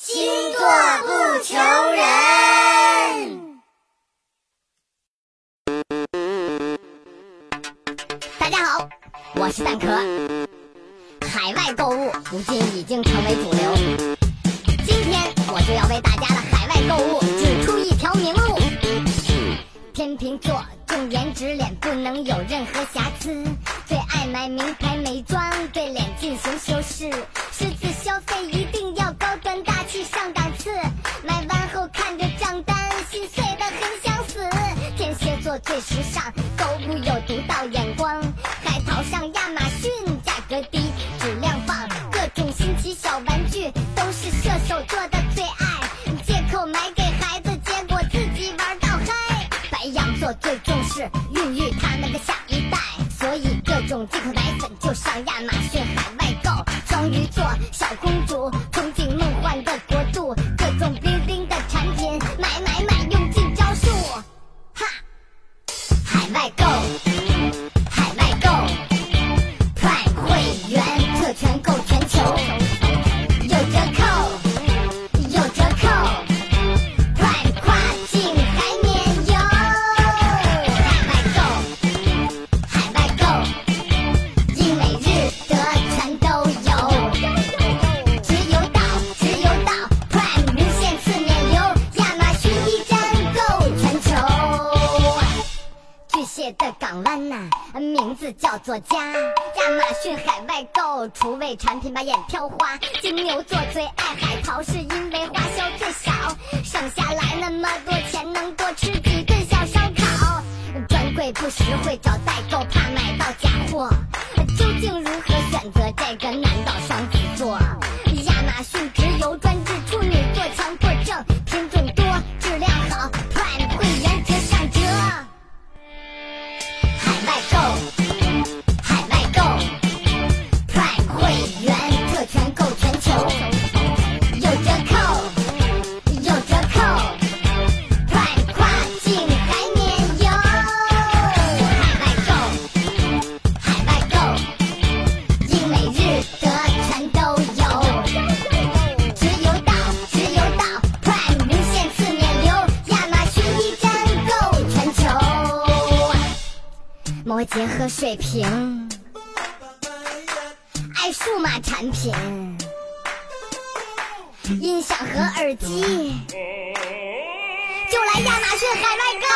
星座不求人。大家好，我是蛋壳。海外购物如今已经成为主流，今天我就要为大家的海外购物指出一条明路。天秤座重颜值，脸不能有任何瑕疵，最爱买名牌美妆，对脸进行修饰。是孕育他们的下一代，所以各种进口奶粉就上亚马逊海外购。双鱼座小公主呐、名字叫做家。亚马逊海外购，厨卫产品把眼挑花。金牛座最爱海淘，是因为花销最少，省下来那么多钱，能多吃几顿小烧烤。专柜不实惠，找代购怕买到假货。摩羯和水瓶，爱数码产品，音响和耳机，就来亚马逊海外购，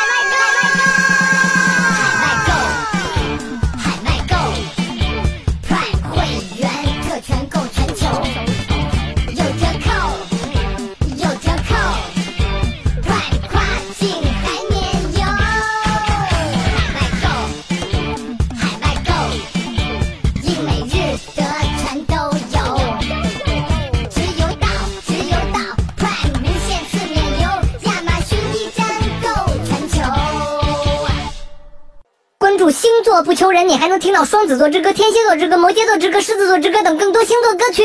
星座不求人，你还能听到双子座之歌、天蝎座之歌、摩羯座之歌、狮子座之歌等更多星座歌曲。